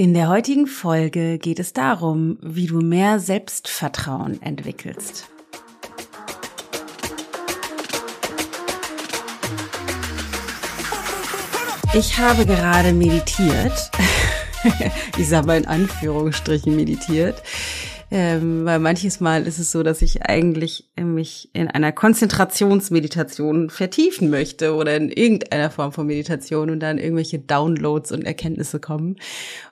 In der heutigen Folge geht es darum, wie du mehr Selbstvertrauen entwickelst. Ich habe gerade meditiert. ich sage mal in Anführungsstrichen meditiert ähm, weil manches Mal ist es so, dass ich eigentlich mich in einer Konzentrationsmeditation vertiefen möchte oder in irgendeiner Form von Meditation und dann irgendwelche Downloads und Erkenntnisse kommen.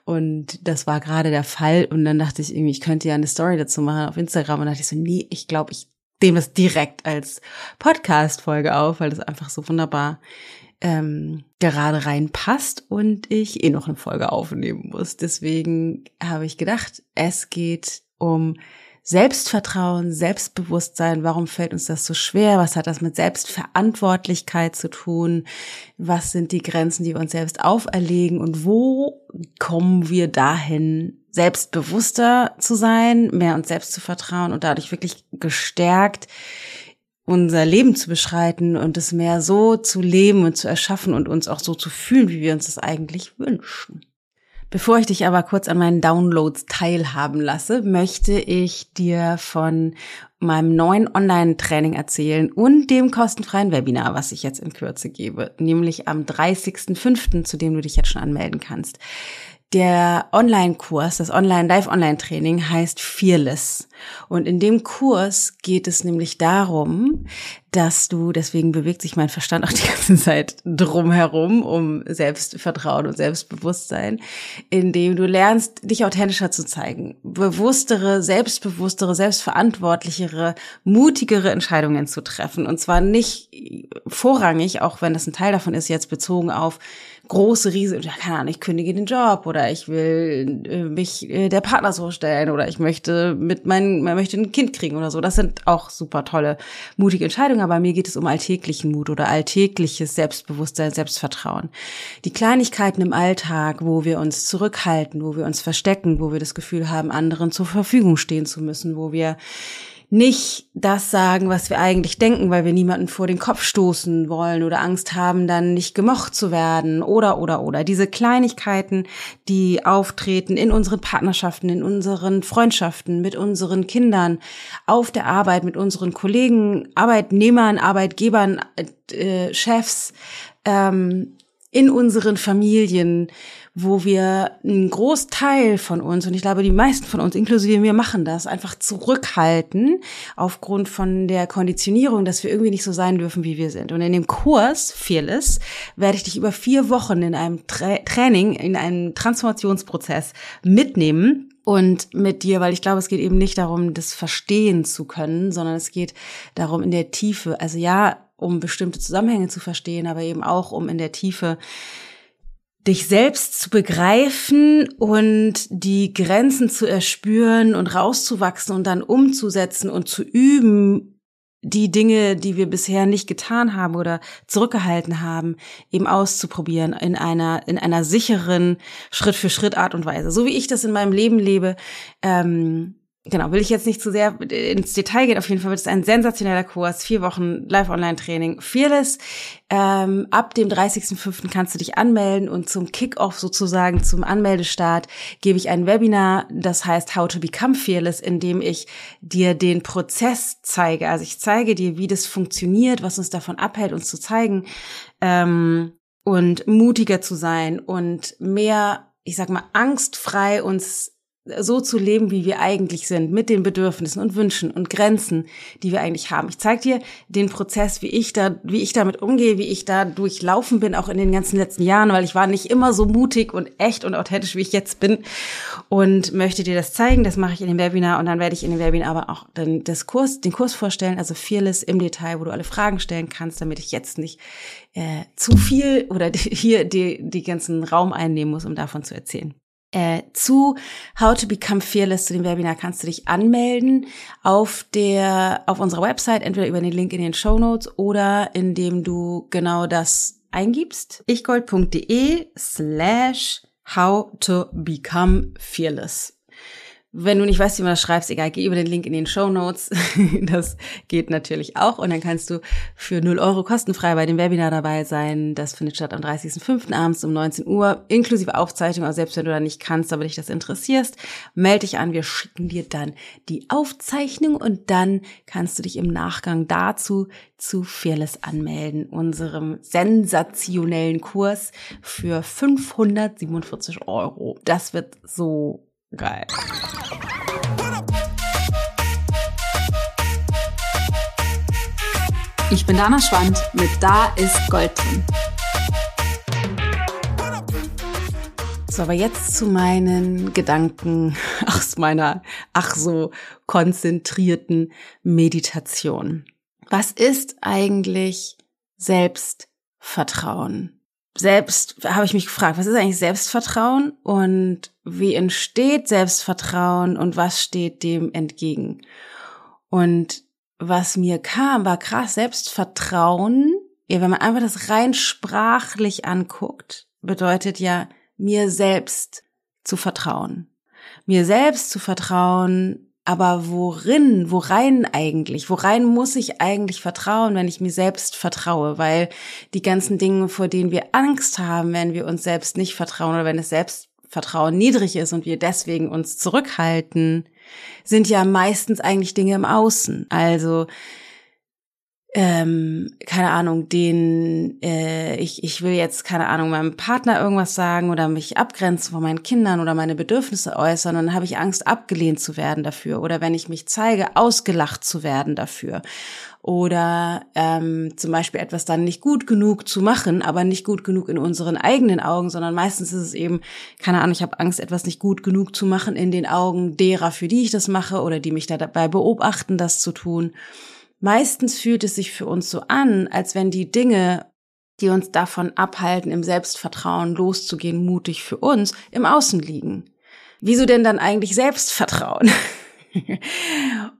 Und das war gerade der Fall. Und dann dachte ich irgendwie, ich könnte ja eine Story dazu machen auf Instagram. Und dachte ich so, nee, ich glaube, ich nehme das direkt als Podcast-Folge auf, weil das einfach so wunderbar ähm, gerade reinpasst und ich eh noch eine Folge aufnehmen muss. Deswegen habe ich gedacht, es geht um Selbstvertrauen, Selbstbewusstsein. Warum fällt uns das so schwer? Was hat das mit Selbstverantwortlichkeit zu tun? Was sind die Grenzen, die wir uns selbst auferlegen? Und wo kommen wir dahin, selbstbewusster zu sein, mehr uns selbst zu vertrauen und dadurch wirklich gestärkt unser Leben zu beschreiten und es mehr so zu leben und zu erschaffen und uns auch so zu fühlen, wie wir uns das eigentlich wünschen. Bevor ich dich aber kurz an meinen Downloads teilhaben lasse, möchte ich dir von meinem neuen Online-Training erzählen und dem kostenfreien Webinar, was ich jetzt in Kürze gebe, nämlich am 30.05., zu dem du dich jetzt schon anmelden kannst. Der Online-Kurs, das Online-Live-Online-Training heißt Fearless. Und in dem Kurs geht es nämlich darum, dass du, deswegen bewegt sich mein Verstand auch die ganze Zeit drumherum, um Selbstvertrauen und Selbstbewusstsein, indem du lernst, dich authentischer zu zeigen, bewusstere, selbstbewusstere, selbstverantwortlichere, mutigere Entscheidungen zu treffen. Und zwar nicht vorrangig, auch wenn das ein Teil davon ist, jetzt bezogen auf große Riese, keine Ahnung, ich kündige den Job oder ich will äh, mich äh, der Partner so stellen oder ich möchte mit meinem, man möchte ein Kind kriegen oder so. Das sind auch super tolle, mutige Entscheidungen, aber mir geht es um alltäglichen Mut oder alltägliches Selbstbewusstsein, Selbstvertrauen. Die Kleinigkeiten im Alltag, wo wir uns zurückhalten, wo wir uns verstecken, wo wir das Gefühl haben, anderen zur Verfügung stehen zu müssen, wo wir nicht das sagen, was wir eigentlich denken, weil wir niemanden vor den Kopf stoßen wollen oder Angst haben, dann nicht gemocht zu werden oder oder oder. Diese Kleinigkeiten, die auftreten in unseren Partnerschaften, in unseren Freundschaften, mit unseren Kindern, auf der Arbeit, mit unseren Kollegen, Arbeitnehmern, Arbeitgebern, äh, Chefs, ähm, in unseren Familien, wo wir einen Großteil von uns, und ich glaube, die meisten von uns, inklusive mir, machen das, einfach zurückhalten aufgrund von der Konditionierung, dass wir irgendwie nicht so sein dürfen, wie wir sind. Und in dem Kurs Fearless werde ich dich über vier Wochen in einem Tra Training, in einem Transformationsprozess mitnehmen und mit dir, weil ich glaube, es geht eben nicht darum, das verstehen zu können, sondern es geht darum in der Tiefe, also ja, um bestimmte Zusammenhänge zu verstehen, aber eben auch um in der Tiefe dich selbst zu begreifen und die Grenzen zu erspüren und rauszuwachsen und dann umzusetzen und zu üben, die Dinge, die wir bisher nicht getan haben oder zurückgehalten haben, eben auszuprobieren in einer in einer sicheren Schritt für Schritt Art und Weise, so wie ich das in meinem Leben lebe. Ähm, genau, will ich jetzt nicht zu sehr ins Detail gehen. Auf jeden Fall wird es ein sensationeller Kurs, vier Wochen Live-Online-Training, Fearless. Ähm, ab dem 30.05. kannst du dich anmelden und zum Kick-Off sozusagen, zum Anmeldestart, gebe ich ein Webinar, das heißt How to Become Fearless, in dem ich dir den Prozess zeige. Also ich zeige dir, wie das funktioniert, was uns davon abhält, uns zu zeigen ähm, und mutiger zu sein und mehr, ich sag mal, angstfrei uns so zu leben, wie wir eigentlich sind, mit den Bedürfnissen und Wünschen und Grenzen, die wir eigentlich haben. Ich zeige dir den Prozess, wie ich da, wie ich damit umgehe, wie ich da durchlaufen bin, auch in den ganzen letzten Jahren, weil ich war nicht immer so mutig und echt und authentisch, wie ich jetzt bin und möchte dir das zeigen. Das mache ich in dem Webinar und dann werde ich in dem Webinar aber auch dann das Kurs, den Kurs vorstellen, also Fearless im Detail, wo du alle Fragen stellen kannst, damit ich jetzt nicht äh, zu viel oder hier die, die ganzen Raum einnehmen muss, um davon zu erzählen. Äh, zu How to Become Fearless, zu dem Webinar kannst du dich anmelden auf der, auf unserer Website, entweder über den Link in den Show Notes oder indem du genau das eingibst. ichgold.de slash how to become fearless. Wenn du nicht weißt, wie man das schreibst, egal, geh über den Link in den Show Notes. Das geht natürlich auch. Und dann kannst du für 0 Euro kostenfrei bei dem Webinar dabei sein. Das findet statt am 30.05. abends um 19 Uhr, inklusive Aufzeichnung. Also selbst wenn du da nicht kannst, aber dich das interessierst, melde dich an. Wir schicken dir dann die Aufzeichnung und dann kannst du dich im Nachgang dazu zu Fearless anmelden, unserem sensationellen Kurs für 547 Euro. Das wird so geil. Ich bin Dana Schwand mit Da ist Gold drin. So, aber jetzt zu meinen Gedanken aus meiner ach so konzentrierten Meditation. Was ist eigentlich Selbstvertrauen? Selbst habe ich mich gefragt, was ist eigentlich Selbstvertrauen und wie entsteht Selbstvertrauen und was steht dem entgegen? Und was mir kam, war krass Selbstvertrauen. Ja, wenn man einfach das rein sprachlich anguckt, bedeutet ja, mir selbst zu vertrauen. Mir selbst zu vertrauen, aber worin, worein eigentlich? Worein muss ich eigentlich vertrauen, wenn ich mir selbst vertraue? Weil die ganzen Dinge, vor denen wir Angst haben, wenn wir uns selbst nicht vertrauen oder wenn das Selbstvertrauen niedrig ist und wir deswegen uns zurückhalten, sind ja meistens eigentlich Dinge im Außen. Also ähm, keine Ahnung, den äh, ich ich will jetzt keine Ahnung meinem Partner irgendwas sagen oder mich abgrenzen von meinen Kindern oder meine Bedürfnisse äußern und dann habe ich Angst abgelehnt zu werden dafür oder wenn ich mich zeige ausgelacht zu werden dafür oder ähm, zum Beispiel etwas dann nicht gut genug zu machen, aber nicht gut genug in unseren eigenen Augen, sondern meistens ist es eben, keine Ahnung, ich habe Angst, etwas nicht gut genug zu machen in den Augen derer, für die ich das mache oder die mich da dabei beobachten, das zu tun. Meistens fühlt es sich für uns so an, als wenn die Dinge, die uns davon abhalten, im Selbstvertrauen loszugehen, mutig für uns, im Außen liegen. Wieso denn dann eigentlich Selbstvertrauen?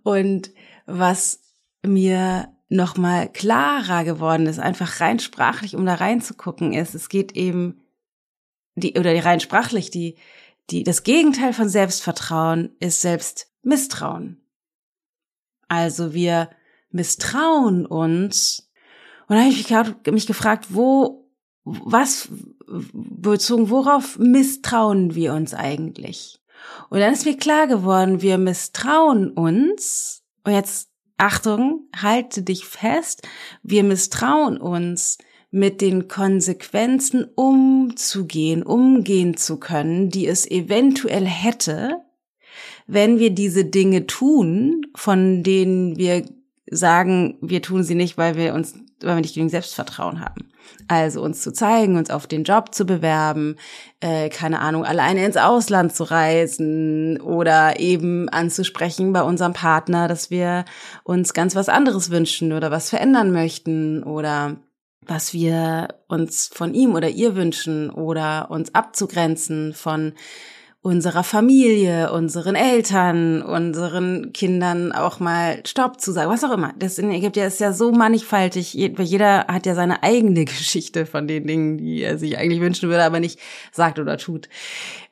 Und was mir nochmal klarer geworden ist, einfach rein sprachlich, um da reinzugucken, ist, es geht eben, die, oder rein sprachlich, die, die, das Gegenteil von Selbstvertrauen ist Selbstmisstrauen. Also wir misstrauen uns. Und da habe ich mich gefragt, wo, was, bezogen, worauf misstrauen wir uns eigentlich? Und dann ist mir klar geworden, wir misstrauen uns, und jetzt Achtung, halte dich fest, wir misstrauen uns, mit den Konsequenzen umzugehen, umgehen zu können, die es eventuell hätte, wenn wir diese Dinge tun, von denen wir sagen, wir tun sie nicht, weil wir uns, weil wir nicht genügend Selbstvertrauen haben. Also uns zu zeigen, uns auf den Job zu bewerben, äh, keine Ahnung, alleine ins Ausland zu reisen oder eben anzusprechen bei unserem Partner, dass wir uns ganz was anderes wünschen oder was verändern möchten oder was wir uns von ihm oder ihr wünschen oder uns abzugrenzen von unserer Familie, unseren Eltern, unseren Kindern auch mal Stopp zu sagen, was auch immer. Das in Ägypten ist ja so mannigfaltig. Jeder hat ja seine eigene Geschichte von den Dingen, die er sich eigentlich wünschen würde, aber nicht sagt oder tut.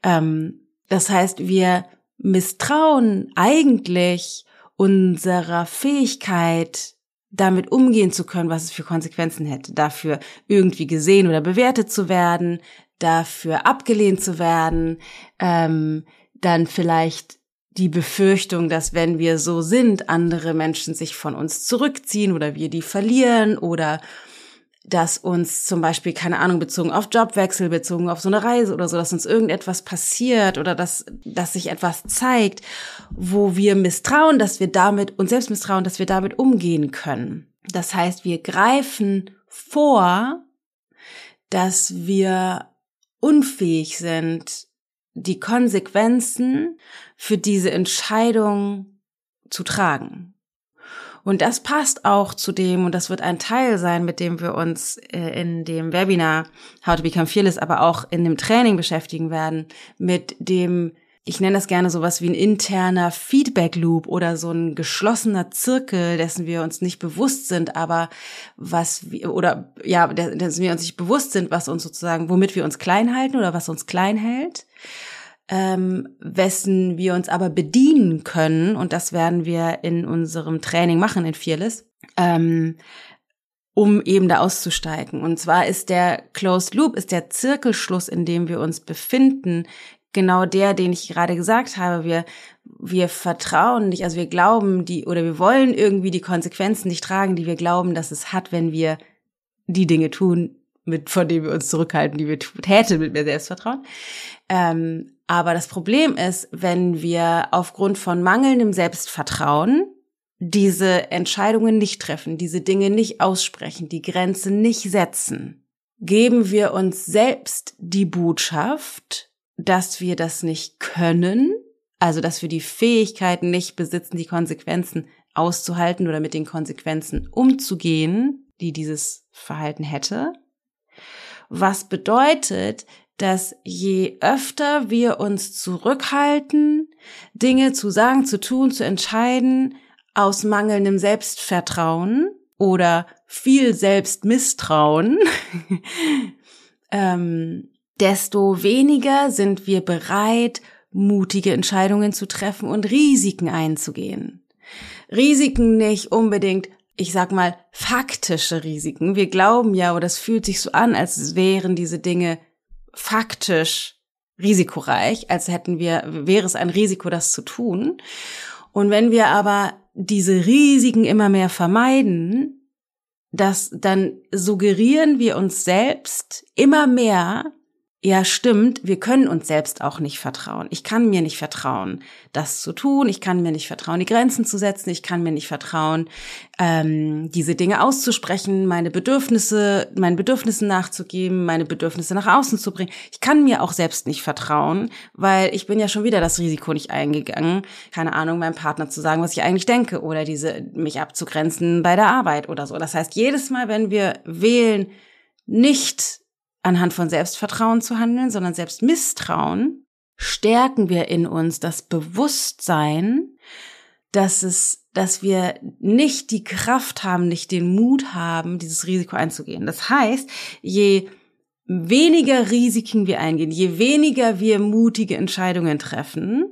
Ähm, das heißt, wir misstrauen eigentlich unserer Fähigkeit, damit umgehen zu können, was es für Konsequenzen hätte, dafür irgendwie gesehen oder bewertet zu werden, dafür abgelehnt zu werden, ähm, dann vielleicht die Befürchtung, dass wenn wir so sind, andere Menschen sich von uns zurückziehen oder wir die verlieren oder dass uns zum Beispiel, keine Ahnung, bezogen auf Jobwechsel, bezogen auf so eine Reise oder so, dass uns irgendetwas passiert oder dass, dass sich etwas zeigt, wo wir misstrauen, dass wir damit, uns selbst misstrauen, dass wir damit umgehen können. Das heißt, wir greifen vor, dass wir unfähig sind, die Konsequenzen für diese Entscheidung zu tragen. Und das passt auch zu dem, und das wird ein Teil sein, mit dem wir uns äh, in dem Webinar How to Become Fearless, aber auch in dem Training beschäftigen werden, mit dem ich nenne das gerne sowas wie ein interner Feedback Loop oder so ein geschlossener Zirkel, dessen wir uns nicht bewusst sind, aber was oder ja, dessen wir uns nicht bewusst sind, was uns sozusagen, womit wir uns klein halten oder was uns klein hält. ähm, wessen wir uns aber bedienen können, und das werden wir in unserem Training machen in Fearless, ähm, um eben da auszusteigen. Und zwar ist der Closed Loop, ist der Zirkelschluss, in dem wir uns befinden, genau der, den ich gerade gesagt habe. Wir, wir vertrauen nicht, also wir glauben die, oder wir wollen irgendwie die Konsequenzen nicht tragen, die wir glauben, dass es hat, wenn wir die Dinge tun, mit, von denen wir uns zurückhalten, die wir täten mit mehr Selbstvertrauen. Ähm, aber das Problem ist, wenn wir aufgrund von mangelndem Selbstvertrauen diese Entscheidungen nicht treffen, diese Dinge nicht aussprechen, die Grenzen nicht setzen, geben wir uns selbst die Botschaft, dass wir das nicht können, also dass wir die Fähigkeiten nicht besitzen, die Konsequenzen auszuhalten oder mit den Konsequenzen umzugehen, die dieses Verhalten hätte. Was bedeutet, dass je öfter wir uns zurückhalten, Dinge zu sagen, zu tun, zu entscheiden, aus mangelndem Selbstvertrauen oder viel Selbstmisstrauen, ähm, desto weniger sind wir bereit, mutige Entscheidungen zu treffen und Risiken einzugehen. Risiken nicht unbedingt ich sag mal, faktische Risiken. Wir glauben ja, oder es fühlt sich so an, als wären diese Dinge faktisch risikoreich, als hätten wir, wäre es ein Risiko, das zu tun. Und wenn wir aber diese Risiken immer mehr vermeiden, dass dann suggerieren wir uns selbst immer mehr, ja, stimmt, wir können uns selbst auch nicht vertrauen. Ich kann mir nicht vertrauen, das zu tun. Ich kann mir nicht vertrauen, die Grenzen zu setzen. Ich kann mir nicht vertrauen, ähm, diese Dinge auszusprechen, meine Bedürfnisse, meinen Bedürfnissen nachzugeben, meine Bedürfnisse nach außen zu bringen. Ich kann mir auch selbst nicht vertrauen, weil ich bin ja schon wieder das Risiko nicht eingegangen, keine Ahnung, meinem Partner zu sagen, was ich eigentlich denke oder diese mich abzugrenzen bei der Arbeit oder so. Das heißt, jedes Mal, wenn wir wählen, nicht anhand von Selbstvertrauen zu handeln, sondern Selbstmisstrauen, stärken wir in uns das Bewusstsein, dass es, dass wir nicht die Kraft haben, nicht den Mut haben, dieses Risiko einzugehen. Das heißt, je weniger Risiken wir eingehen, je weniger wir mutige Entscheidungen treffen,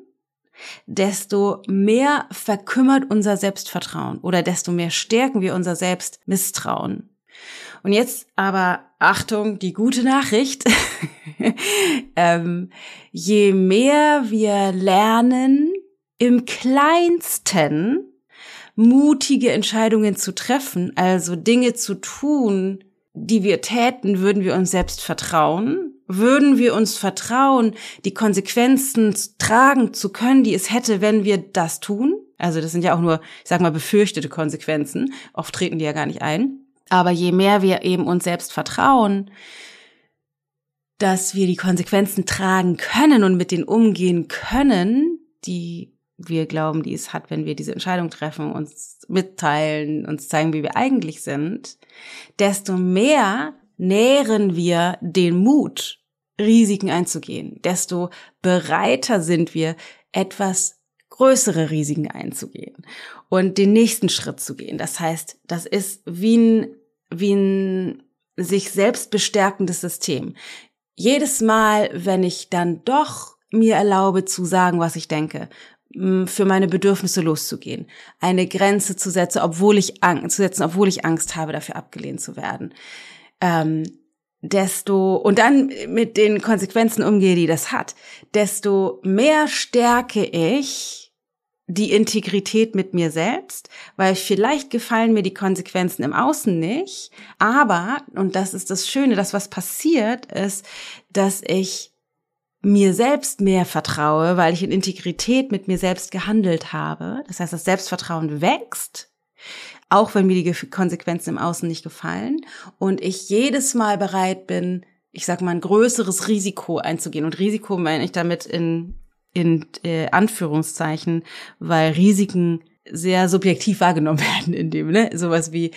desto mehr verkümmert unser Selbstvertrauen oder desto mehr stärken wir unser Selbstmisstrauen. Und jetzt aber Achtung, die gute Nachricht. ähm, je mehr wir lernen, im kleinsten mutige Entscheidungen zu treffen, also Dinge zu tun, die wir täten, würden wir uns selbst vertrauen, würden wir uns vertrauen, die Konsequenzen tragen zu können, die es hätte, wenn wir das tun. Also das sind ja auch nur, ich sag mal, befürchtete Konsequenzen. Oft treten die ja gar nicht ein. Aber je mehr wir eben uns selbst vertrauen, dass wir die Konsequenzen tragen können und mit denen umgehen können, die wir glauben, die es hat, wenn wir diese Entscheidung treffen, uns mitteilen, uns zeigen, wie wir eigentlich sind, desto mehr nähren wir den Mut, Risiken einzugehen, desto bereiter sind wir, etwas größere Risiken einzugehen und den nächsten Schritt zu gehen. Das heißt, das ist wie ein, wie ein sich selbst bestärkendes System. Jedes Mal, wenn ich dann doch mir erlaube zu sagen, was ich denke, für meine Bedürfnisse loszugehen, eine Grenze zu setzen, obwohl ich Angst, zu setzen, obwohl ich Angst habe, dafür abgelehnt zu werden, ähm, desto und dann mit den Konsequenzen umgehe, die das hat, desto mehr stärke ich die Integrität mit mir selbst, weil vielleicht gefallen mir die Konsequenzen im Außen nicht, aber, und das ist das Schöne, das was passiert ist, dass ich mir selbst mehr vertraue, weil ich in Integrität mit mir selbst gehandelt habe. Das heißt, das Selbstvertrauen wächst, auch wenn mir die Konsequenzen im Außen nicht gefallen und ich jedes Mal bereit bin, ich sag mal, ein größeres Risiko einzugehen. Und Risiko meine ich damit in in äh, Anführungszeichen, weil Risiken sehr subjektiv wahrgenommen werden in dem, ne? Sowas wie,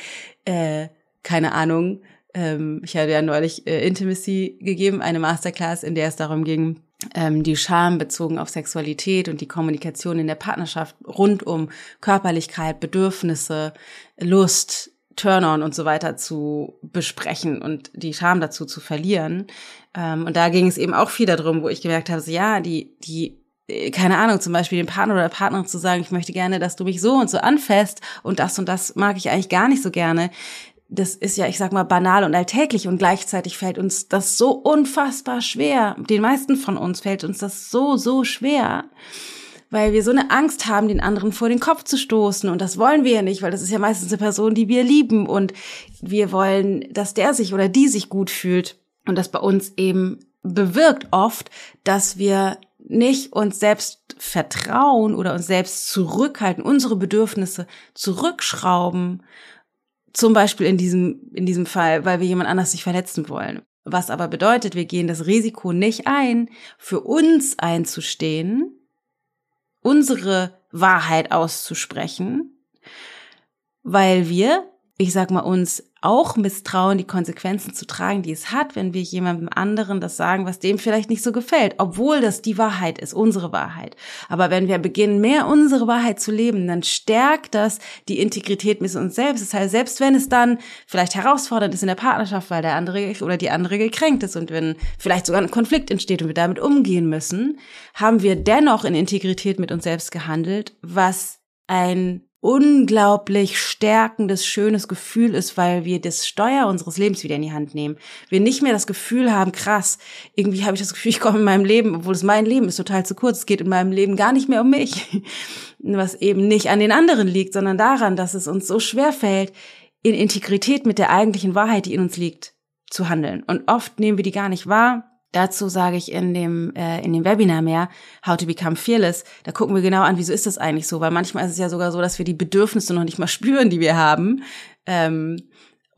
äh, keine Ahnung, ähm, ich hatte ja neulich äh, Intimacy gegeben, eine Masterclass, in der es darum ging, ähm, die Scham bezogen auf Sexualität und die Kommunikation in der Partnerschaft rund um Körperlichkeit, Bedürfnisse, Lust, Turn-on und so weiter zu besprechen und die Scham dazu zu verlieren. Ähm, und da ging es eben auch viel darum, wo ich gemerkt habe, so, ja, die, die keine Ahnung, zum Beispiel dem Partner oder der Partnerin zu sagen, ich möchte gerne, dass du mich so und so anfasst und das und das mag ich eigentlich gar nicht so gerne. Das ist ja, ich sag mal, banal und alltäglich und gleichzeitig fällt uns das so unfassbar schwer. Den meisten von uns fällt uns das so, so schwer, weil wir so eine Angst haben, den anderen vor den Kopf zu stoßen und das wollen wir ja nicht, weil das ist ja meistens eine Person, die wir lieben und wir wollen, dass der sich oder die sich gut fühlt und das bei uns eben bewirkt oft, dass wir nicht uns selbst vertrauen oder uns selbst zurückhalten, unsere Bedürfnisse zurückschrauben, zum Beispiel in diesem, in diesem Fall, weil wir jemand anders nicht verletzen wollen. Was aber bedeutet, wir gehen das Risiko nicht ein, für uns einzustehen, unsere Wahrheit auszusprechen, weil wir, ich sag mal, uns auch misstrauen, die Konsequenzen zu tragen, die es hat, wenn wir jemandem anderen das sagen, was dem vielleicht nicht so gefällt, obwohl das die Wahrheit ist, unsere Wahrheit. Aber wenn wir beginnen, mehr unsere Wahrheit zu leben, dann stärkt das die Integrität mit uns selbst. Das heißt, selbst wenn es dann vielleicht herausfordernd ist in der Partnerschaft, weil der andere oder die andere gekränkt ist und wenn vielleicht sogar ein Konflikt entsteht und wir damit umgehen müssen, haben wir dennoch in Integrität mit uns selbst gehandelt, was ein unglaublich stärkendes, schönes Gefühl ist, weil wir das Steuer unseres Lebens wieder in die Hand nehmen. Wir nicht mehr das Gefühl haben, krass, irgendwie habe ich das Gefühl, ich komme in meinem Leben, obwohl es mein Leben ist total zu kurz, es geht in meinem Leben gar nicht mehr um mich. Was eben nicht an den anderen liegt, sondern daran, dass es uns so schwer fällt, in Integrität mit der eigentlichen Wahrheit, die in uns liegt, zu handeln. Und oft nehmen wir die gar nicht wahr, Dazu sage ich in dem, äh, in dem Webinar mehr, How to Become Fearless. Da gucken wir genau an, wieso ist das eigentlich so? Weil manchmal ist es ja sogar so, dass wir die Bedürfnisse noch nicht mal spüren, die wir haben. Ähm,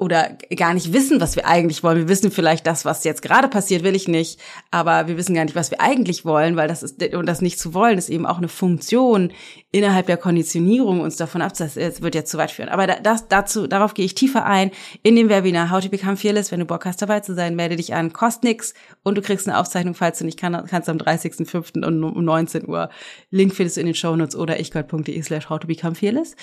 oder gar nicht wissen, was wir eigentlich wollen. Wir wissen vielleicht, das, was jetzt gerade passiert, will ich nicht, aber wir wissen gar nicht, was wir eigentlich wollen, weil das ist, und das nicht zu wollen, ist eben auch eine Funktion innerhalb der Konditionierung, uns davon ab, das wird jetzt zu weit führen. Aber das, dazu, darauf gehe ich tiefer ein in dem Webinar How to Become Fearless. Wenn du Bock hast, dabei zu sein, melde dich an, kostet nix und du kriegst eine Aufzeichnung, falls du nicht kann, kannst am 30.05. um 19 Uhr. Link findest du in den Shownotes oder ichgold.de slash how to become fearless.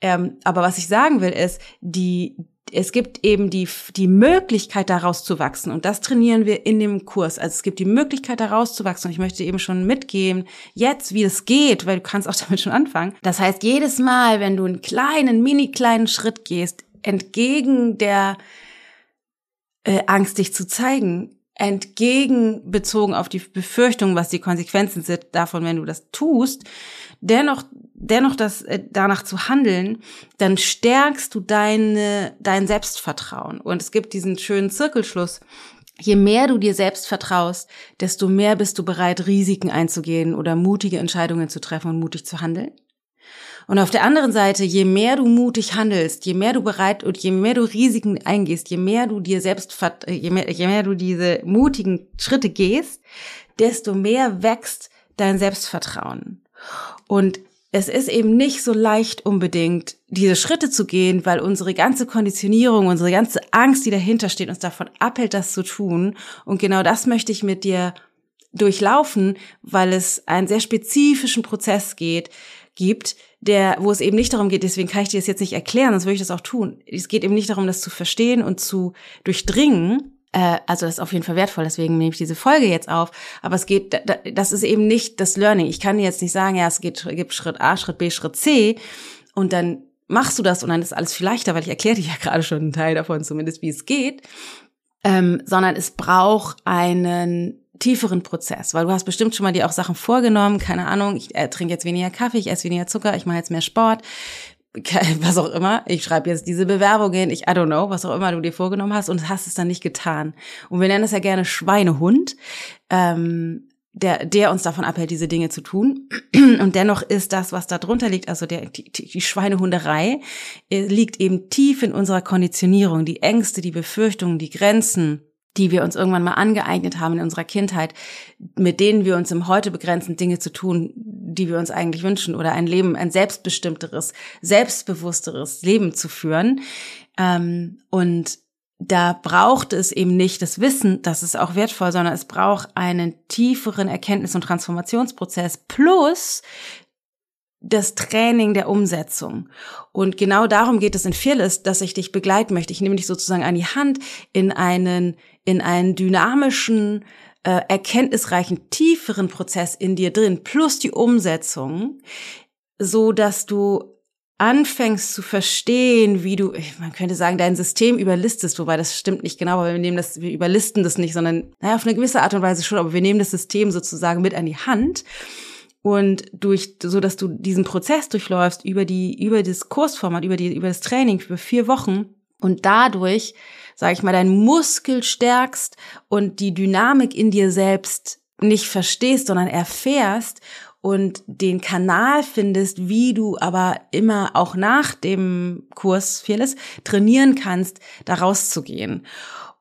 Ähm, aber was ich sagen will, ist, die, es gibt eben die, die Möglichkeit, daraus zu wachsen. Und das trainieren wir in dem Kurs. Also es gibt die Möglichkeit, daraus zu wachsen. Und ich möchte eben schon mitgeben, jetzt, wie es geht, weil du kannst auch damit schon anfangen. Das heißt, jedes Mal, wenn du einen kleinen, mini kleinen Schritt gehst, entgegen der äh, Angst, dich zu zeigen, entgegenbezogen auf die Befürchtung, was die Konsequenzen sind davon, wenn du das tust, dennoch dennoch das äh, danach zu handeln, dann stärkst du deine dein Selbstvertrauen und es gibt diesen schönen Zirkelschluss. Je mehr du dir selbst vertraust, desto mehr bist du bereit, Risiken einzugehen oder mutige Entscheidungen zu treffen und mutig zu handeln. Und auf der anderen Seite, je mehr du mutig handelst, je mehr du bereit und je mehr du Risiken eingehst, je mehr du dir selbst, je mehr, je mehr du diese mutigen Schritte gehst, desto mehr wächst dein Selbstvertrauen. Und es ist eben nicht so leicht unbedingt, diese Schritte zu gehen, weil unsere ganze Konditionierung, unsere ganze Angst, die dahinter steht, uns davon abhält, das zu tun. Und genau das möchte ich mit dir durchlaufen, weil es einen sehr spezifischen Prozess geht, gibt, der, wo es eben nicht darum geht, deswegen kann ich dir das jetzt nicht erklären, sonst würde ich das auch tun. Es geht eben nicht darum, das zu verstehen und zu durchdringen, äh, also das ist auf jeden Fall wertvoll, deswegen nehme ich diese Folge jetzt auf. Aber es geht, das ist eben nicht das Learning. Ich kann dir jetzt nicht sagen, ja, es geht, gibt Schritt A, Schritt B, Schritt C und dann machst du das und dann ist alles viel leichter, weil ich erkläre dir ja gerade schon einen Teil davon, zumindest wie es geht. Ähm, sondern es braucht einen tieferen Prozess, weil du hast bestimmt schon mal dir auch Sachen vorgenommen, keine Ahnung, ich äh, trinke jetzt weniger Kaffee, ich esse weniger Zucker, ich mache jetzt mehr Sport, was auch immer, ich schreibe jetzt diese Bewerbungen, ich, I don't know, was auch immer du dir vorgenommen hast und hast es dann nicht getan. Und wir nennen es ja gerne Schweinehund, ähm, der, der uns davon abhält, diese Dinge zu tun. Und dennoch ist das, was da drunter liegt, also der, die, die Schweinehunderei, äh, liegt eben tief in unserer Konditionierung. Die Ängste, die Befürchtungen, die Grenzen, die wir uns irgendwann mal angeeignet haben in unserer Kindheit, mit denen wir uns im Heute begrenzen, Dinge zu tun, die wir uns eigentlich wünschen oder ein Leben, ein selbstbestimmteres, selbstbewussteres Leben zu führen. Ähm, und da braucht es eben nicht das Wissen, das ist auch wertvoll, sondern es braucht einen tieferen Erkenntnis- und Transformationsprozess plus das Training der Umsetzung. Und genau darum geht es in Fearless, dass ich dich begleiten möchte. Ich nehme dich sozusagen an die Hand in einen, in einen dynamischen, äh, erkenntnisreichen, tieferen Prozess in dir drin, plus die Umsetzung, so dass du anfängst zu verstehen, wie du, man könnte sagen, dein System überlistest, wobei das stimmt nicht genau, weil wir nehmen das, wir überlisten das nicht, sondern, naja, auf eine gewisse Art und Weise schon, aber wir nehmen das System sozusagen mit an die Hand und durch, so dass du diesen Prozess durchläufst über die, über das Kursformat, über die, über das Training für vier Wochen und dadurch, sage ich mal, deinen Muskel stärkst und die Dynamik in dir selbst nicht verstehst, sondern erfährst und den Kanal findest, wie du aber immer auch nach dem Kurs Fearless trainieren kannst, da rauszugehen.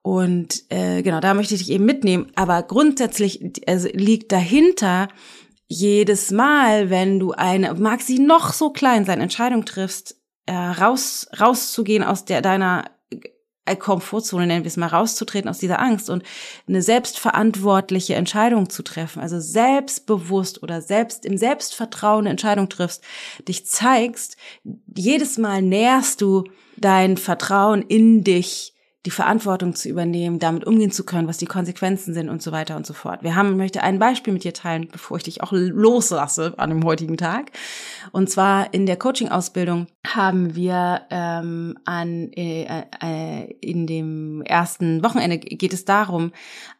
Und äh, genau, da möchte ich dich eben mitnehmen. Aber grundsätzlich also liegt dahinter jedes Mal, wenn du eine, mag sie noch so klein sein, Entscheidung triffst, äh, raus, rauszugehen aus der deiner Komfortzone, nennen wir es mal, rauszutreten aus dieser Angst und eine selbstverantwortliche Entscheidung zu treffen, also selbstbewusst oder selbst im Selbstvertrauen eine Entscheidung triffst, dich zeigst, jedes Mal nährst du dein Vertrauen in dich, die Verantwortung zu übernehmen, damit umgehen zu können, was die Konsequenzen sind und so weiter und so fort. Wir haben, möchte ein Beispiel mit dir teilen, bevor ich dich auch loslasse an dem heutigen Tag. Und zwar in der Coaching-Ausbildung haben wir ähm, an äh, äh, in dem ersten Wochenende geht es darum,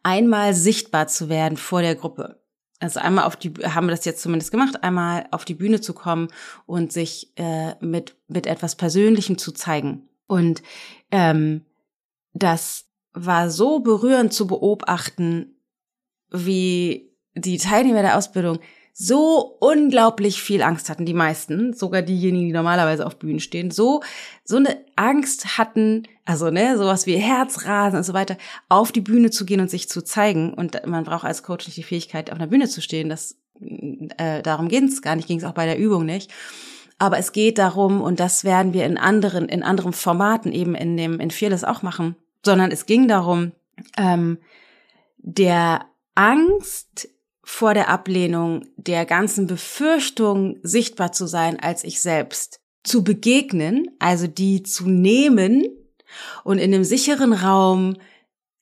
einmal sichtbar zu werden vor der Gruppe. Also einmal auf die haben wir das jetzt zumindest gemacht, einmal auf die Bühne zu kommen und sich äh, mit mit etwas Persönlichem zu zeigen. Und ähm, das war so berührend zu beobachten, wie die Teilnehmer der Ausbildung so unglaublich viel Angst hatten, die meisten, sogar diejenigen, die normalerweise auf Bühnen stehen, so, so eine Angst hatten, also, ne, sowas wie Herzrasen und so weiter, auf die Bühne zu gehen und sich zu zeigen. Und man braucht als Coach nicht die Fähigkeit, auf einer Bühne zu stehen. Das, äh, darum ging es gar nicht, ging es auch bei der Übung nicht. Aber es geht darum, und das werden wir in anderen, in anderen Formaten eben in dem, in Fearless auch machen, sondern es ging darum, ähm, der Angst vor der Ablehnung, der ganzen Befürchtung sichtbar zu sein als ich selbst, zu begegnen, also die zu nehmen und in einem sicheren Raum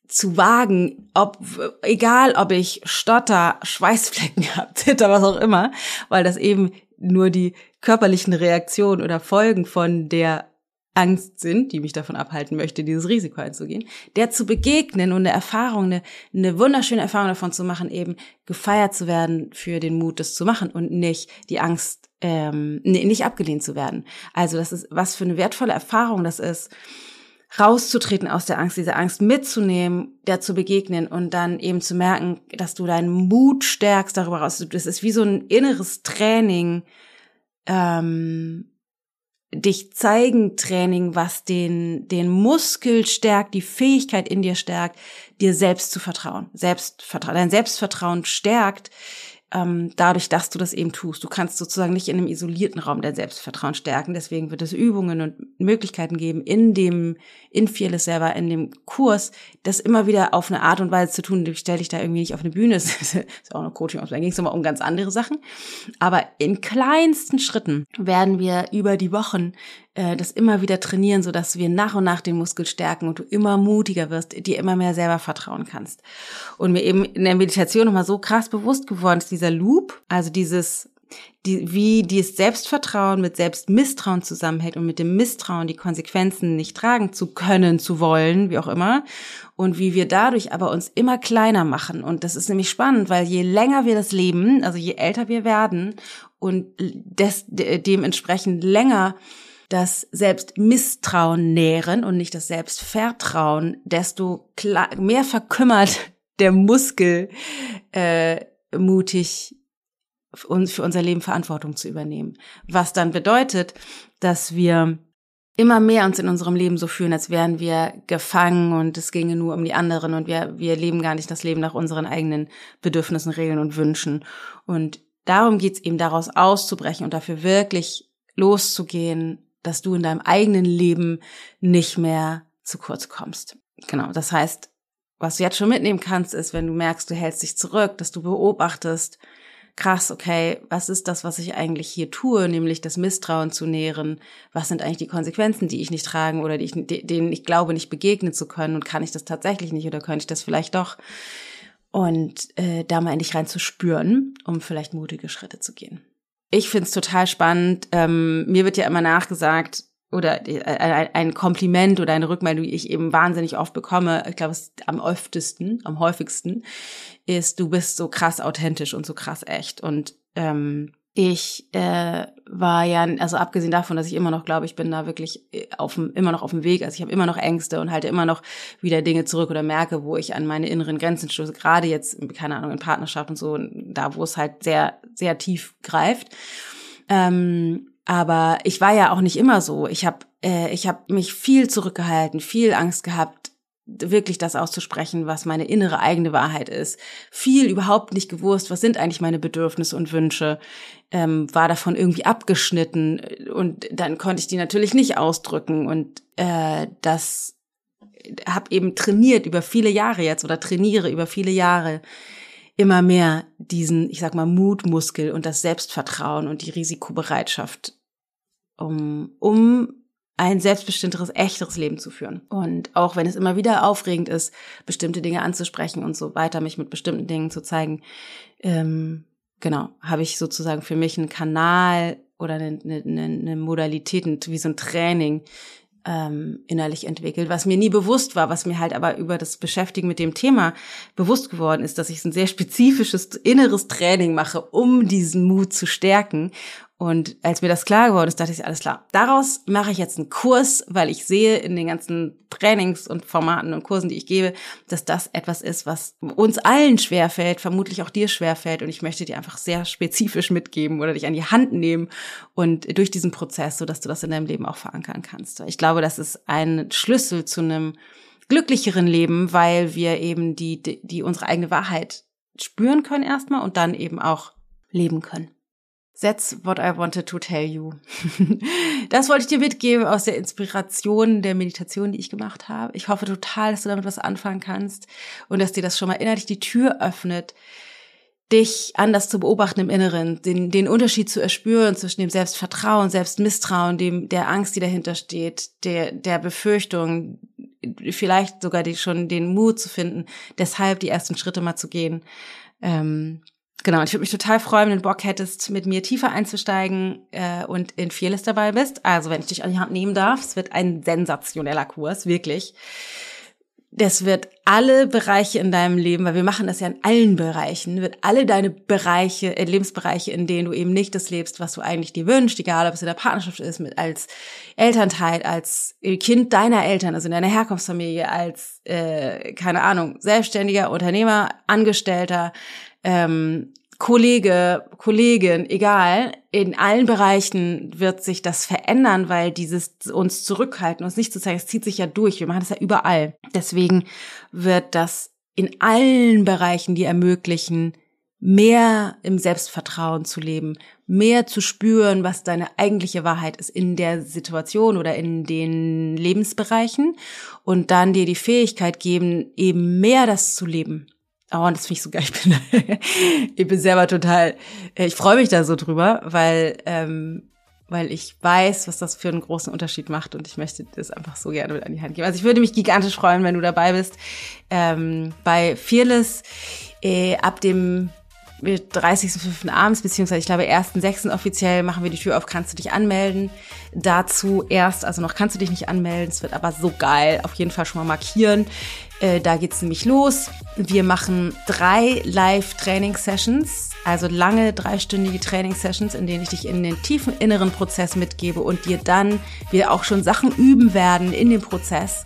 zu wagen, ob, egal ob ich Stotter, Schweißflecken habe, Zitter, was auch immer, weil das eben nur die körperlichen Reaktionen oder Folgen von der Angst sind, die mich davon abhalten möchte, dieses Risiko einzugehen, der zu begegnen und eine Erfahrung, eine, eine wunderschöne Erfahrung davon zu machen, eben gefeiert zu werden für den Mut, das zu machen und nicht die Angst, ähm, nicht abgelehnt zu werden. Also das ist, was für eine wertvolle Erfahrung das ist, rauszutreten aus der Angst, diese Angst mitzunehmen, der zu begegnen und dann eben zu merken, dass du deinen Mut stärkst darüber raus. Das ist wie so ein inneres Training, ähm, dich zeigen Training, was den, den Muskel stärkt, die Fähigkeit in dir stärkt, dir selbst zu vertrauen. Selbstvertrauen, dein Selbstvertrauen stärkt, ähm, dadurch, dass du das eben tust. Du kannst sozusagen nicht in einem isolierten Raum dein Selbstvertrauen stärken. Deswegen wird es Übungen und Möglichkeiten geben, in dem, in Fearless selber, in dem Kurs, das immer wieder auf eine Art und Weise zu tun. Ich stelle dich da irgendwie nicht auf eine Bühne. Das ist auch eine coaching Da ging es nochmal um ganz andere Sachen. Aber in kleinsten Schritten werden wir über die Wochen äh, das immer wieder trainieren, so dass wir nach und nach den Muskel stärken und du immer mutiger wirst, dir immer mehr selber vertrauen kannst. Und mir eben in der Meditation nochmal so krass bewusst geworden ist dieser Loop, also dieses die, wie dieses Selbstvertrauen mit Selbstmisstrauen zusammenhängt und mit dem Misstrauen die Konsequenzen nicht tragen zu können, zu wollen, wie auch immer. Und wie wir dadurch aber uns immer kleiner machen. Und das ist nämlich spannend, weil je länger wir das leben, also je älter wir werden und des, dementsprechend länger das Selbstmisstrauen nähren und nicht das Selbstvertrauen, desto mehr verkümmert der Muskel äh, mutig uns für unser Leben Verantwortung zu übernehmen. Was dann bedeutet, dass wir immer mehr uns in unserem Leben so fühlen, als wären wir gefangen und es ginge nur um die anderen und wir, wir leben gar nicht das Leben nach unseren eigenen Bedürfnissen, Regeln und Wünschen. Und darum geht's eben daraus auszubrechen und dafür wirklich loszugehen, dass du in deinem eigenen Leben nicht mehr zu kurz kommst. Genau, das heißt, was du jetzt schon mitnehmen kannst, ist, wenn du merkst, du hältst dich zurück, dass du beobachtest, krass, okay, was ist das, was ich eigentlich hier tue, nämlich das Misstrauen zu nähren? Was sind eigentlich die Konsequenzen, die ich nicht tragen oder die ich, denen ich glaube, nicht begegnen zu können? Und kann ich das tatsächlich nicht oder könnte ich das vielleicht doch? Und äh, da mal endlich rein zu spüren, um vielleicht mutige Schritte zu gehen. Ich find's total spannend. Ähm, mir wird ja immer nachgesagt, oder äh, ein Kompliment oder eine Rückmeldung, die ich eben wahnsinnig oft bekomme, ich glaube, es am öftesten, am häufigsten, ist, du bist so krass authentisch und so krass echt. Und ähm, ich äh, war ja, also abgesehen davon, dass ich immer noch glaube, ich bin da wirklich äh, auf immer noch auf dem Weg, also ich habe immer noch Ängste und halte immer noch wieder Dinge zurück oder merke, wo ich an meine inneren Grenzen stoße, gerade jetzt, keine Ahnung, in Partnerschaft und so, da wo es halt sehr, sehr tief greift. Ähm, aber ich war ja auch nicht immer so. Ich habe äh, ich hab mich viel zurückgehalten, viel Angst gehabt, wirklich das auszusprechen, was meine innere eigene Wahrheit ist. Viel überhaupt nicht gewusst, was sind eigentlich meine Bedürfnisse und Wünsche. Ähm, war davon irgendwie abgeschnitten und dann konnte ich die natürlich nicht ausdrücken und äh, das habe eben trainiert über viele Jahre jetzt oder trainiere über viele Jahre immer mehr diesen, ich sag mal, Mutmuskel und das Selbstvertrauen und die Risikobereitschaft um, um ein selbstbestimmteres, echteres Leben zu führen. Und auch wenn es immer wieder aufregend ist, bestimmte Dinge anzusprechen und so weiter, mich mit bestimmten Dingen zu zeigen, ähm, genau, habe ich sozusagen für mich einen Kanal oder eine, eine, eine Modalität, wie so ein Training ähm, innerlich entwickelt, was mir nie bewusst war, was mir halt aber über das Beschäftigen mit dem Thema bewusst geworden ist, dass ich ein sehr spezifisches inneres Training mache, um diesen Mut zu stärken und als mir das klar geworden ist, dachte ich, alles klar. Daraus mache ich jetzt einen Kurs, weil ich sehe in den ganzen Trainings und Formaten und Kursen, die ich gebe, dass das etwas ist, was uns allen schwerfällt, vermutlich auch dir schwerfällt. Und ich möchte dir einfach sehr spezifisch mitgeben oder dich an die Hand nehmen und durch diesen Prozess, so dass du das in deinem Leben auch verankern kannst. Ich glaube, das ist ein Schlüssel zu einem glücklicheren Leben, weil wir eben die, die unsere eigene Wahrheit spüren können erstmal und dann eben auch leben können. That's what I wanted to tell you. das wollte ich dir mitgeben aus der Inspiration der Meditation, die ich gemacht habe. Ich hoffe total, dass du damit was anfangen kannst und dass dir das schon mal innerlich die Tür öffnet, dich anders zu beobachten im Inneren, den, den Unterschied zu erspüren zwischen dem Selbstvertrauen, Selbstmisstrauen, dem, der Angst, die dahinter steht, der, der Befürchtung, vielleicht sogar die, schon den Mut zu finden, deshalb die ersten Schritte mal zu gehen. Ähm, Genau, ich würde mich total freuen, wenn du Bock hättest, mit mir tiefer einzusteigen äh, und in Fearless dabei bist. Also wenn ich dich an die Hand nehmen darf, es wird ein sensationeller Kurs, wirklich. Das wird alle Bereiche in deinem Leben, weil wir machen das ja in allen Bereichen, wird alle deine Bereiche, äh, Lebensbereiche, in denen du eben nicht das lebst, was du eigentlich dir wünschst, egal ob es in der Partnerschaft ist, mit als Elternteil, als Kind deiner Eltern, also in deiner Herkunftsfamilie, als äh, keine Ahnung, selbstständiger Unternehmer, Angestellter, ähm, Kollege, Kollegin, egal, in allen Bereichen wird sich das verändern, weil dieses uns zurückhalten, uns nicht zu zeigen, es zieht sich ja durch. Wir machen das ja überall. Deswegen wird das in allen Bereichen, die ermöglichen, mehr im Selbstvertrauen zu leben, mehr zu spüren, was deine eigentliche Wahrheit ist in der Situation oder in den Lebensbereichen und dann dir die Fähigkeit geben, eben mehr das zu leben Oh, und das finde ich so geil. Ich bin, ich bin selber total, äh, ich freue mich da so drüber, weil, ähm, weil ich weiß, was das für einen großen Unterschied macht und ich möchte das einfach so gerne mit an die Hand geben. Also ich würde mich gigantisch freuen, wenn du dabei bist. Ähm, bei Fearless äh, ab dem 30.05. abends, beziehungsweise ich glaube 1.06. offiziell machen wir die Tür auf, kannst du dich anmelden. Dazu erst, also noch kannst du dich nicht anmelden, es wird aber so geil, auf jeden Fall schon mal markieren. Äh, da geht's nämlich los. Wir machen drei Live-Training-Sessions, also lange dreistündige Training-Sessions, in denen ich dich in den tiefen inneren Prozess mitgebe und dir dann wir auch schon Sachen üben werden in dem Prozess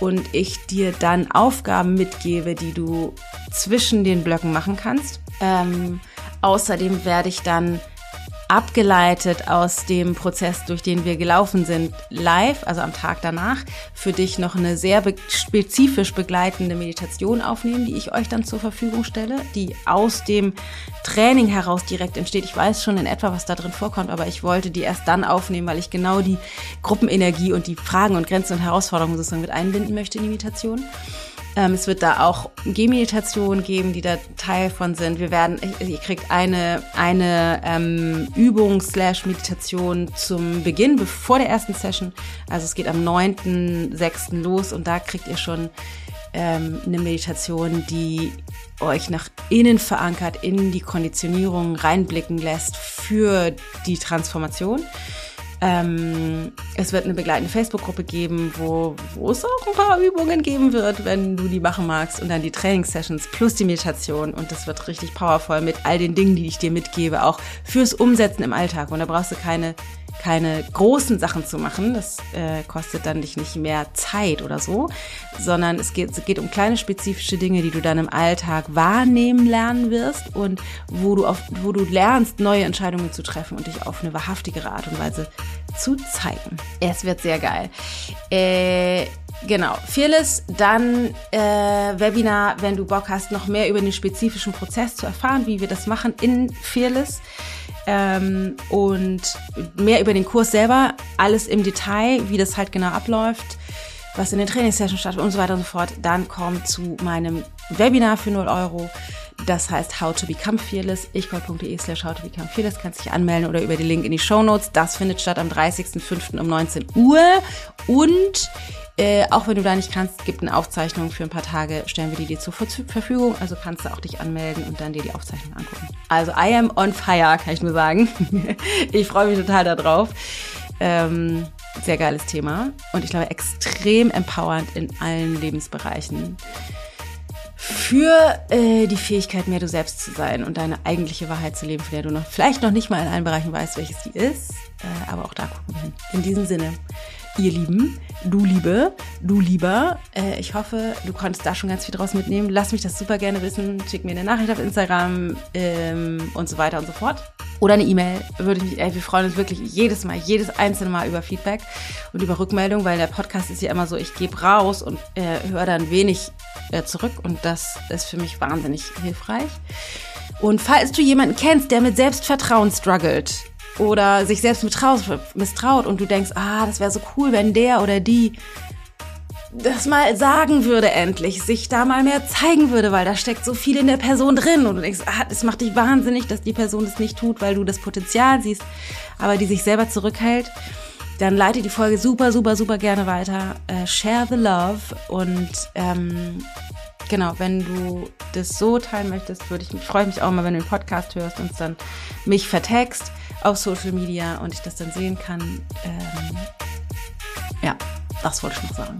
und ich dir dann Aufgaben mitgebe, die du zwischen den Blöcken machen kannst. Ähm, außerdem werde ich dann abgeleitet aus dem Prozess, durch den wir gelaufen sind, live, also am Tag danach, für dich noch eine sehr be spezifisch begleitende Meditation aufnehmen, die ich euch dann zur Verfügung stelle, die aus dem Training heraus direkt entsteht. Ich weiß schon in etwa, was da drin vorkommt, aber ich wollte die erst dann aufnehmen, weil ich genau die Gruppenenergie und die Fragen und Grenzen und Herausforderungen sozusagen mit einbinden möchte in die Meditation. Ähm, es wird da auch Gehmeditationen geben, die da Teil von sind. Wir werden, ihr kriegt eine, eine ähm, Übung slash Meditation zum Beginn, bevor der ersten Session. Also es geht am 9.6. los und da kriegt ihr schon ähm, eine Meditation, die euch nach innen verankert, in die Konditionierung reinblicken lässt für die Transformation. Ähm, es wird eine begleitende Facebook-Gruppe geben, wo, wo es auch ein paar Übungen geben wird, wenn du die machen magst. Und dann die Trainingssessions plus die Meditation. Und das wird richtig powervoll mit all den Dingen, die ich dir mitgebe, auch fürs Umsetzen im Alltag. Und da brauchst du keine keine großen Sachen zu machen. Das äh, kostet dann dich nicht mehr Zeit oder so, sondern es geht, es geht um kleine spezifische Dinge, die du dann im Alltag wahrnehmen lernen wirst und wo du, auf, wo du lernst, neue Entscheidungen zu treffen und dich auf eine wahrhaftigere Art und Weise zu zeigen. Es wird sehr geil. Äh, Genau, Fearless, dann äh, Webinar, wenn du Bock hast, noch mehr über den spezifischen Prozess zu erfahren, wie wir das machen in Fearless ähm, und mehr über den Kurs selber, alles im Detail, wie das halt genau abläuft, was in den Trainingssessions stattfindet und so weiter und so fort, dann kommt zu meinem Webinar für 0 Euro. Das heißt How to Become Fearless. ichgold.de slash How to Become Fearless. Kannst dich anmelden oder über den Link in die Show Notes. Das findet statt am 30.05. um 19 Uhr. Und äh, auch wenn du da nicht kannst, gibt eine Aufzeichnung für ein paar Tage, stellen wir die dir zur Verfügung. Also kannst du auch dich anmelden und dann dir die Aufzeichnung angucken. Also I am on fire, kann ich nur sagen. ich freue mich total darauf. Ähm, sehr geiles Thema und ich glaube extrem empowernd in allen Lebensbereichen für äh, die Fähigkeit, mehr du selbst zu sein und deine eigentliche Wahrheit zu leben, von der du noch vielleicht noch nicht mal in allen Bereichen weißt, welches die ist. Äh, aber auch da gucken wir hin. In diesem Sinne, ihr Lieben, du Liebe, du Lieber. Äh, ich hoffe, du konntest da schon ganz viel draus mitnehmen. Lass mich das super gerne wissen. Schick mir eine Nachricht auf Instagram ähm, und so weiter und so fort. Oder eine E-Mail. Würde ich mich, ey, wir freuen uns wirklich jedes Mal, jedes einzelne Mal über Feedback und über Rückmeldung, weil der Podcast ist ja immer so, ich gebe raus und äh, höre dann wenig äh, zurück und das ist für mich wahnsinnig hilfreich. Und falls du jemanden kennst, der mit Selbstvertrauen struggelt, oder sich selbst misstraut und du denkst, ah, das wäre so cool, wenn der oder die das mal sagen würde endlich, sich da mal mehr zeigen würde, weil da steckt so viel in der Person drin und du denkst, ah, das macht dich wahnsinnig, dass die Person das nicht tut, weil du das Potenzial siehst, aber die sich selber zurückhält, dann leite die Folge super, super, super gerne weiter. Äh, share the love und ähm, genau, wenn du das so teilen möchtest, würde ich freue mich auch mal, wenn du den Podcast hörst und dann mich vertext auf Social Media und ich das dann sehen kann. Ähm, ja, das wollte ich noch sagen.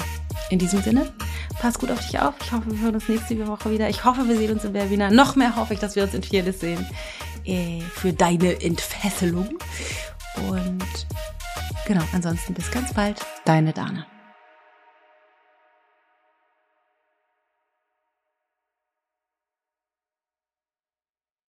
In diesem Sinne, pass gut auf dich auf. Ich hoffe, wir hören uns nächste Woche wieder. Ich hoffe, wir sehen uns im Webinar. Noch mehr hoffe ich, dass wir uns in Fearless sehen. Äh, für deine Entfesselung. Und genau, ansonsten bis ganz bald. Deine Dana.